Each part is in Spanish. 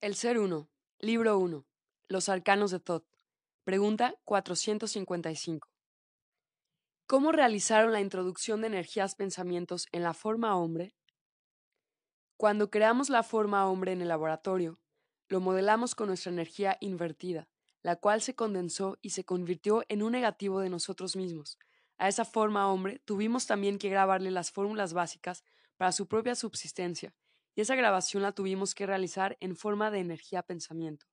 El Ser Uno, Libro 1. Los Arcanos de Thoth. Pregunta 455. ¿Cómo realizaron la introducción de energías pensamientos en la forma hombre? Cuando creamos la forma hombre en el laboratorio, lo modelamos con nuestra energía invertida, la cual se condensó y se convirtió en un negativo de nosotros mismos. A esa forma hombre tuvimos también que grabarle las fórmulas básicas para su propia subsistencia, y esa grabación la tuvimos que realizar en forma de energía-pensamiento.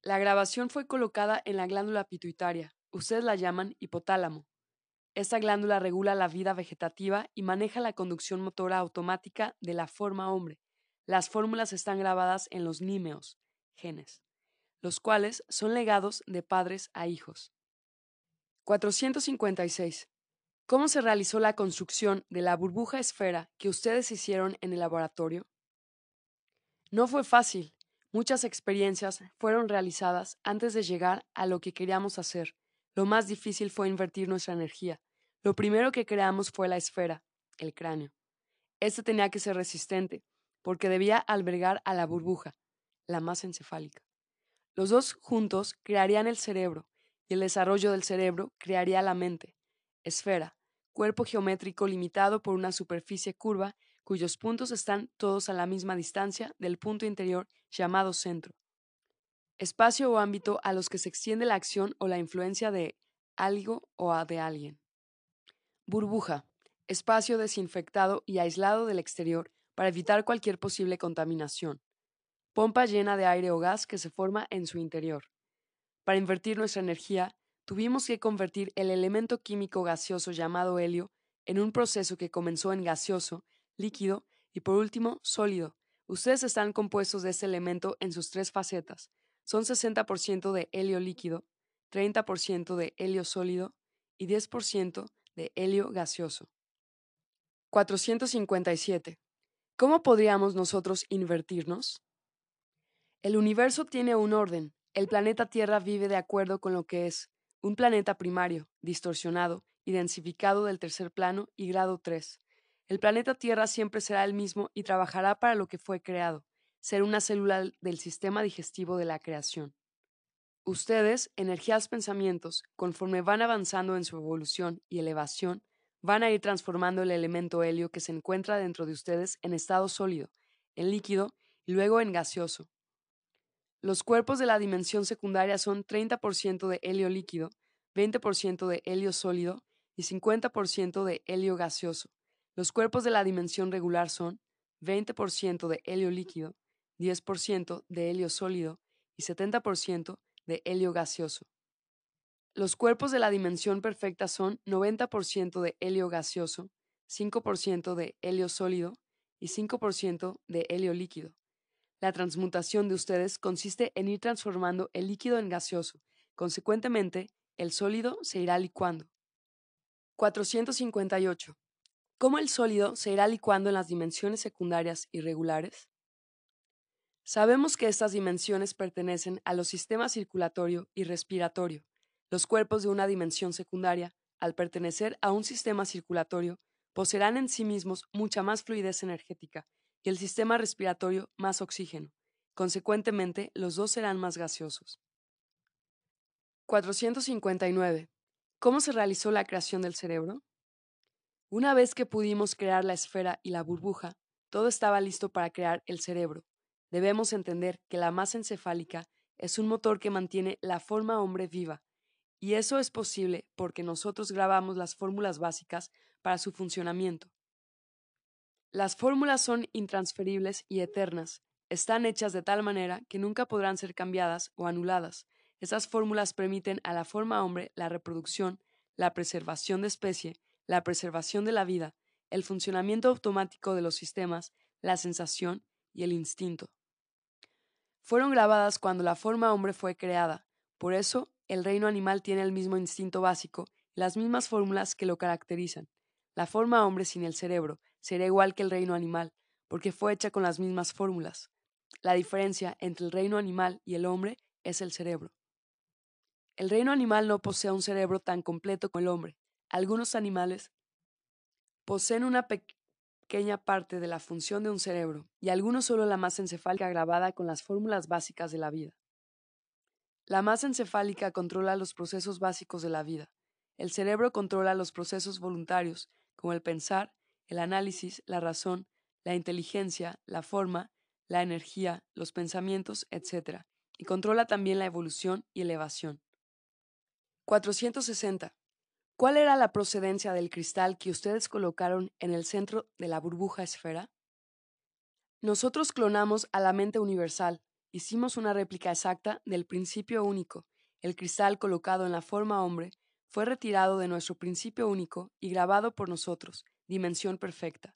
La grabación fue colocada en la glándula pituitaria, ustedes la llaman hipotálamo. Esta glándula regula la vida vegetativa y maneja la conducción motora automática de la forma hombre. Las fórmulas están grabadas en los nímeos, genes, los cuales son legados de padres a hijos. 456. ¿Cómo se realizó la construcción de la burbuja esfera que ustedes hicieron en el laboratorio? No fue fácil. Muchas experiencias fueron realizadas antes de llegar a lo que queríamos hacer. Lo más difícil fue invertir nuestra energía. Lo primero que creamos fue la esfera, el cráneo. Este tenía que ser resistente, porque debía albergar a la burbuja, la masa encefálica. Los dos juntos crearían el cerebro, y el desarrollo del cerebro crearía la mente, esfera, cuerpo geométrico limitado por una superficie curva cuyos puntos están todos a la misma distancia del punto interior llamado centro. Espacio o ámbito a los que se extiende la acción o la influencia de algo o de alguien. Burbuja. Espacio desinfectado y aislado del exterior para evitar cualquier posible contaminación. Pompa llena de aire o gas que se forma en su interior. Para invertir nuestra energía, tuvimos que convertir el elemento químico gaseoso llamado helio en un proceso que comenzó en gaseoso, líquido y por último sólido. Ustedes están compuestos de este elemento en sus tres facetas. Son 60% de helio líquido, 30% de helio sólido y 10% de helio gaseoso. 457. ¿Cómo podríamos nosotros invertirnos? El universo tiene un orden. El planeta Tierra vive de acuerdo con lo que es, un planeta primario, distorsionado y densificado del tercer plano y grado 3. El planeta Tierra siempre será el mismo y trabajará para lo que fue creado, ser una célula del sistema digestivo de la creación. Ustedes, energías pensamientos, conforme van avanzando en su evolución y elevación, van a ir transformando el elemento helio que se encuentra dentro de ustedes en estado sólido, en líquido y luego en gaseoso, los cuerpos de la dimensión secundaria son 30% de helio líquido, 20% de helio sólido y 50% de helio gaseoso. Los cuerpos de la dimensión regular son 20% de helio líquido, 10% de helio sólido y 70% de helio gaseoso. Los cuerpos de la dimensión perfecta son 90% de helio gaseoso, 5% de helio sólido y 5% de helio líquido. La transmutación de ustedes consiste en ir transformando el líquido en gaseoso. Consecuentemente, el sólido se irá licuando. 458. ¿Cómo el sólido se irá licuando en las dimensiones secundarias irregulares? Sabemos que estas dimensiones pertenecen a los sistemas circulatorio y respiratorio. Los cuerpos de una dimensión secundaria, al pertenecer a un sistema circulatorio, poseerán en sí mismos mucha más fluidez energética y el sistema respiratorio más oxígeno. Consecuentemente, los dos serán más gaseosos. 459. ¿Cómo se realizó la creación del cerebro? Una vez que pudimos crear la esfera y la burbuja, todo estaba listo para crear el cerebro. Debemos entender que la masa encefálica es un motor que mantiene la forma hombre viva, y eso es posible porque nosotros grabamos las fórmulas básicas para su funcionamiento. Las fórmulas son intransferibles y eternas. Están hechas de tal manera que nunca podrán ser cambiadas o anuladas. Esas fórmulas permiten a la forma hombre la reproducción, la preservación de especie, la preservación de la vida, el funcionamiento automático de los sistemas, la sensación y el instinto. Fueron grabadas cuando la forma hombre fue creada. Por eso, el reino animal tiene el mismo instinto básico las mismas fórmulas que lo caracterizan. La forma hombre sin el cerebro será igual que el reino animal, porque fue hecha con las mismas fórmulas. La diferencia entre el reino animal y el hombre es el cerebro. El reino animal no posee un cerebro tan completo como el hombre. Algunos animales poseen una pequeña parte de la función de un cerebro y algunos solo la masa encefálica grabada con las fórmulas básicas de la vida. La masa encefálica controla los procesos básicos de la vida. El cerebro controla los procesos voluntarios, como el pensar, el análisis, la razón, la inteligencia, la forma, la energía, los pensamientos, etc. Y controla también la evolución y elevación. 460. ¿Cuál era la procedencia del cristal que ustedes colocaron en el centro de la burbuja esfera? Nosotros clonamos a la mente universal, hicimos una réplica exacta del principio único. El cristal colocado en la forma hombre fue retirado de nuestro principio único y grabado por nosotros, dimensión perfecta.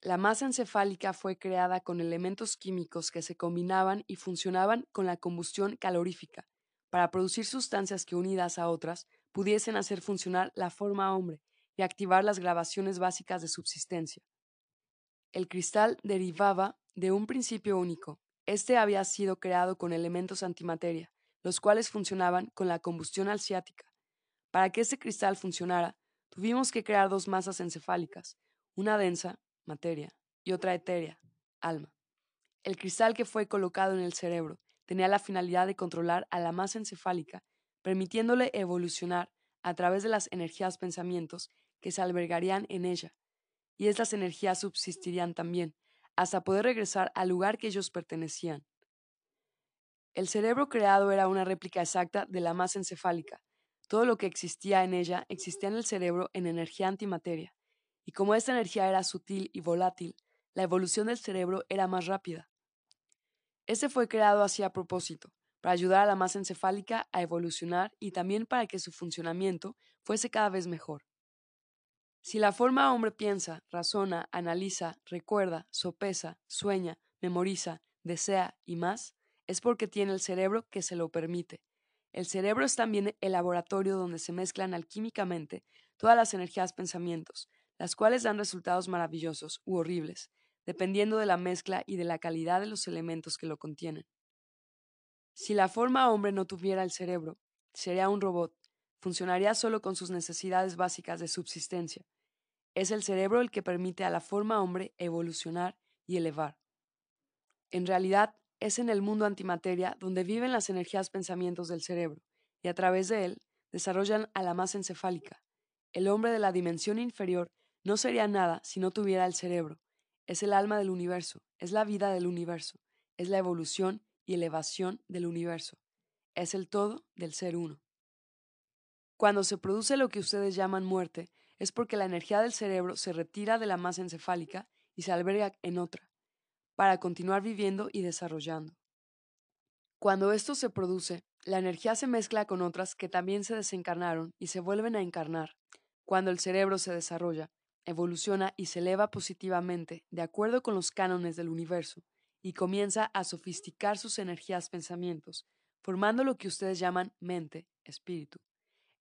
La masa encefálica fue creada con elementos químicos que se combinaban y funcionaban con la combustión calorífica, para producir sustancias que unidas a otras pudiesen hacer funcionar la forma hombre y activar las grabaciones básicas de subsistencia. El cristal derivaba de un principio único. Este había sido creado con elementos antimateria, los cuales funcionaban con la combustión alciática. Para que este cristal funcionara, tuvimos que crear dos masas encefálicas, una densa, materia, y otra etérea, alma. El cristal que fue colocado en el cerebro tenía la finalidad de controlar a la masa encefálica permitiéndole evolucionar a través de las energías pensamientos que se albergarían en ella, y estas energías subsistirían también, hasta poder regresar al lugar que ellos pertenecían. El cerebro creado era una réplica exacta de la masa encefálica. Todo lo que existía en ella existía en el cerebro en energía antimateria, y como esta energía era sutil y volátil, la evolución del cerebro era más rápida. Este fue creado así a propósito, para ayudar a la masa encefálica a evolucionar y también para que su funcionamiento fuese cada vez mejor. Si la forma hombre piensa, razona, analiza, recuerda, sopesa, sueña, memoriza, desea y más, es porque tiene el cerebro que se lo permite. El cerebro es también el laboratorio donde se mezclan alquímicamente todas las energías pensamientos, las cuales dan resultados maravillosos u horribles, dependiendo de la mezcla y de la calidad de los elementos que lo contienen. Si la forma hombre no tuviera el cerebro, sería un robot, funcionaría solo con sus necesidades básicas de subsistencia. Es el cerebro el que permite a la forma hombre evolucionar y elevar. En realidad, es en el mundo antimateria donde viven las energías pensamientos del cerebro, y a través de él desarrollan a la masa encefálica. El hombre de la dimensión inferior no sería nada si no tuviera el cerebro. Es el alma del universo, es la vida del universo, es la evolución y elevación del universo. Es el todo del ser uno. Cuando se produce lo que ustedes llaman muerte, es porque la energía del cerebro se retira de la masa encefálica y se alberga en otra, para continuar viviendo y desarrollando. Cuando esto se produce, la energía se mezcla con otras que también se desencarnaron y se vuelven a encarnar. Cuando el cerebro se desarrolla, evoluciona y se eleva positivamente de acuerdo con los cánones del universo, y comienza a sofisticar sus energías pensamientos, formando lo que ustedes llaman mente, espíritu.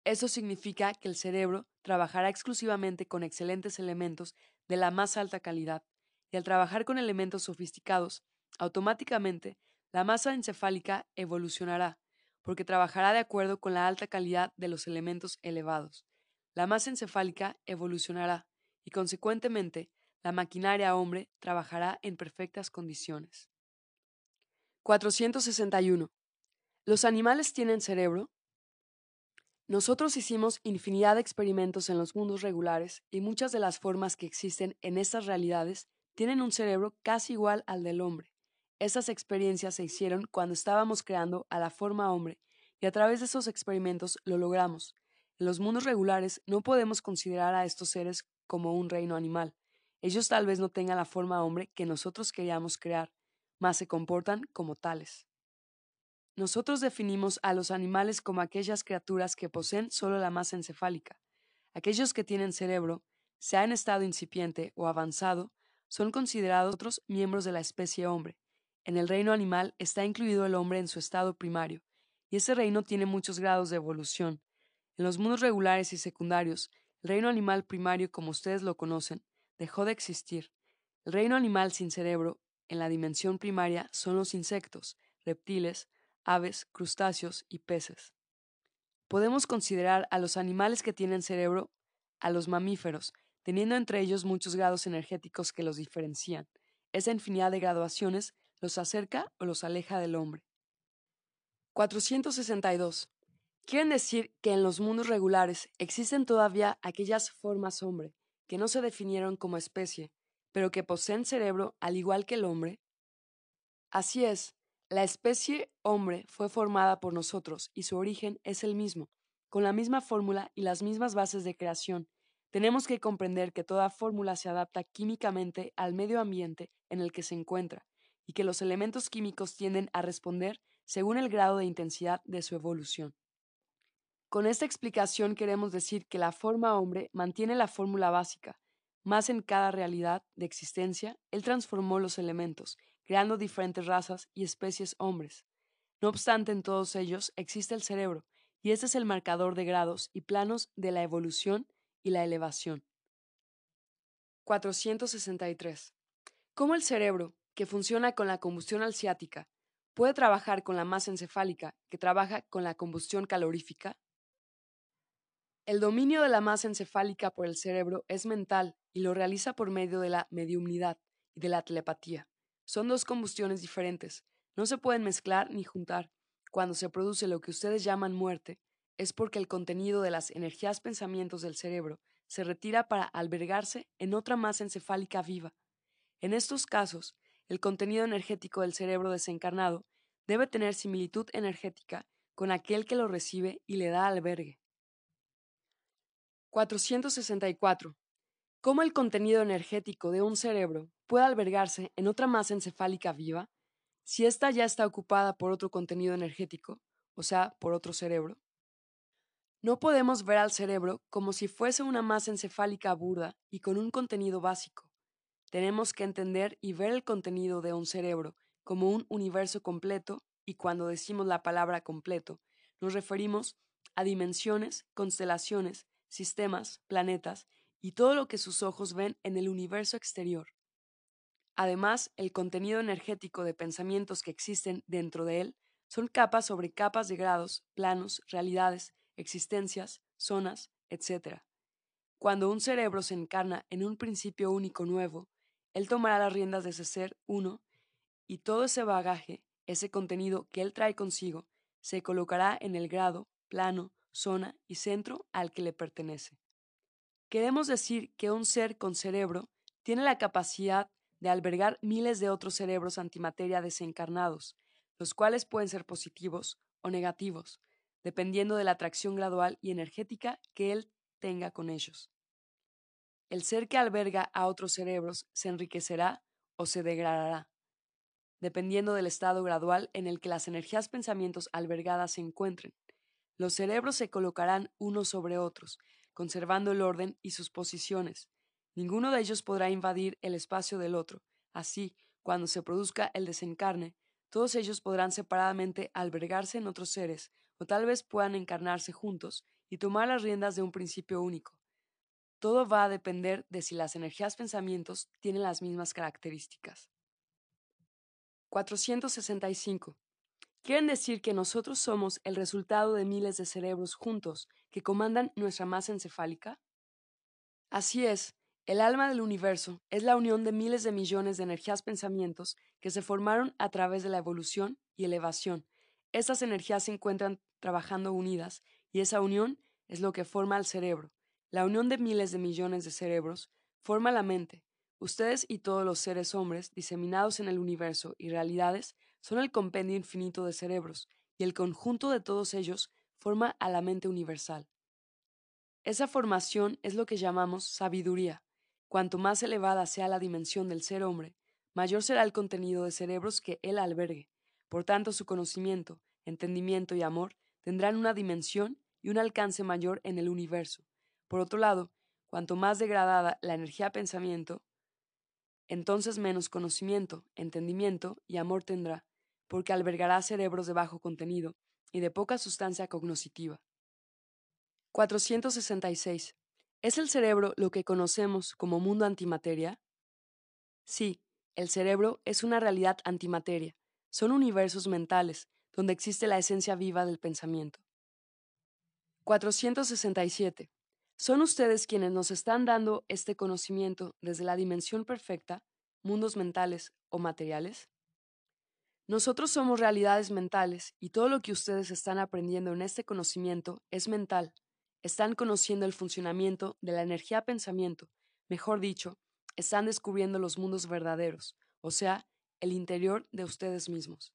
Eso significa que el cerebro trabajará exclusivamente con excelentes elementos de la más alta calidad, y al trabajar con elementos sofisticados, automáticamente la masa encefálica evolucionará, porque trabajará de acuerdo con la alta calidad de los elementos elevados. La masa encefálica evolucionará, y consecuentemente la maquinaria hombre trabajará en perfectas condiciones. 461. ¿Los animales tienen cerebro? Nosotros hicimos infinidad de experimentos en los mundos regulares y muchas de las formas que existen en estas realidades tienen un cerebro casi igual al del hombre. Estas experiencias se hicieron cuando estábamos creando a la forma hombre y a través de esos experimentos lo logramos. En los mundos regulares no podemos considerar a estos seres como un reino animal. Ellos tal vez no tengan la forma hombre que nosotros queríamos crear, mas se comportan como tales. Nosotros definimos a los animales como aquellas criaturas que poseen solo la masa encefálica. Aquellos que tienen cerebro, sea en estado incipiente o avanzado, son considerados otros miembros de la especie hombre. En el reino animal está incluido el hombre en su estado primario, y ese reino tiene muchos grados de evolución. En los mundos regulares y secundarios, el reino animal primario, como ustedes lo conocen, dejó de existir. El reino animal sin cerebro, en la dimensión primaria, son los insectos, reptiles, aves, crustáceos y peces. Podemos considerar a los animales que tienen cerebro, a los mamíferos, teniendo entre ellos muchos grados energéticos que los diferencian. Esa infinidad de graduaciones los acerca o los aleja del hombre. 462. Quieren decir que en los mundos regulares existen todavía aquellas formas hombre que no se definieron como especie, pero que poseen cerebro al igual que el hombre. Así es, la especie hombre fue formada por nosotros y su origen es el mismo, con la misma fórmula y las mismas bases de creación. Tenemos que comprender que toda fórmula se adapta químicamente al medio ambiente en el que se encuentra y que los elementos químicos tienden a responder según el grado de intensidad de su evolución. Con esta explicación queremos decir que la forma hombre mantiene la fórmula básica, más en cada realidad de existencia, él transformó los elementos, creando diferentes razas y especies hombres. No obstante, en todos ellos existe el cerebro, y este es el marcador de grados y planos de la evolución y la elevación. 463. ¿Cómo el cerebro, que funciona con la combustión alciática, puede trabajar con la masa encefálica, que trabaja con la combustión calorífica? El dominio de la masa encefálica por el cerebro es mental y lo realiza por medio de la mediumnidad y de la telepatía. Son dos combustiones diferentes, no se pueden mezclar ni juntar. Cuando se produce lo que ustedes llaman muerte, es porque el contenido de las energías pensamientos del cerebro se retira para albergarse en otra masa encefálica viva. En estos casos, el contenido energético del cerebro desencarnado debe tener similitud energética con aquel que lo recibe y le da albergue. 464. ¿Cómo el contenido energético de un cerebro puede albergarse en otra masa encefálica viva si ésta ya está ocupada por otro contenido energético, o sea, por otro cerebro? No podemos ver al cerebro como si fuese una masa encefálica burda y con un contenido básico. Tenemos que entender y ver el contenido de un cerebro como un universo completo y cuando decimos la palabra completo, nos referimos a dimensiones, constelaciones, sistemas, planetas y todo lo que sus ojos ven en el universo exterior. Además, el contenido energético de pensamientos que existen dentro de él son capas sobre capas de grados, planos, realidades, existencias, zonas, etc. Cuando un cerebro se encarna en un principio único nuevo, él tomará las riendas de ese ser uno y todo ese bagaje, ese contenido que él trae consigo, se colocará en el grado, plano, zona y centro al que le pertenece. Queremos decir que un ser con cerebro tiene la capacidad de albergar miles de otros cerebros antimateria desencarnados, los cuales pueden ser positivos o negativos, dependiendo de la atracción gradual y energética que él tenga con ellos. El ser que alberga a otros cerebros se enriquecerá o se degradará, dependiendo del estado gradual en el que las energías pensamientos albergadas se encuentren. Los cerebros se colocarán unos sobre otros, conservando el orden y sus posiciones. Ninguno de ellos podrá invadir el espacio del otro. Así, cuando se produzca el desencarne, todos ellos podrán separadamente albergarse en otros seres, o tal vez puedan encarnarse juntos y tomar las riendas de un principio único. Todo va a depender de si las energías pensamientos tienen las mismas características. 465. Quieren decir que nosotros somos el resultado de miles de cerebros juntos que comandan nuestra masa encefálica? Así es, el alma del universo es la unión de miles de millones de energías pensamientos que se formaron a través de la evolución y elevación. Estas energías se encuentran trabajando unidas y esa unión es lo que forma el cerebro. La unión de miles de millones de cerebros forma la mente. Ustedes y todos los seres hombres diseminados en el universo y realidades son el compendio infinito de cerebros, y el conjunto de todos ellos forma a la mente universal. Esa formación es lo que llamamos sabiduría. Cuanto más elevada sea la dimensión del ser hombre, mayor será el contenido de cerebros que él albergue. Por tanto, su conocimiento, entendimiento y amor tendrán una dimensión y un alcance mayor en el universo. Por otro lado, cuanto más degradada la energía pensamiento, entonces menos conocimiento, entendimiento y amor tendrá, porque albergará cerebros de bajo contenido y de poca sustancia cognoscitiva. 466. ¿Es el cerebro lo que conocemos como mundo antimateria? Sí, el cerebro es una realidad antimateria. Son universos mentales, donde existe la esencia viva del pensamiento. 467. ¿Son ustedes quienes nos están dando este conocimiento desde la dimensión perfecta, mundos mentales o materiales? Nosotros somos realidades mentales y todo lo que ustedes están aprendiendo en este conocimiento es mental. Están conociendo el funcionamiento de la energía pensamiento, mejor dicho, están descubriendo los mundos verdaderos, o sea, el interior de ustedes mismos.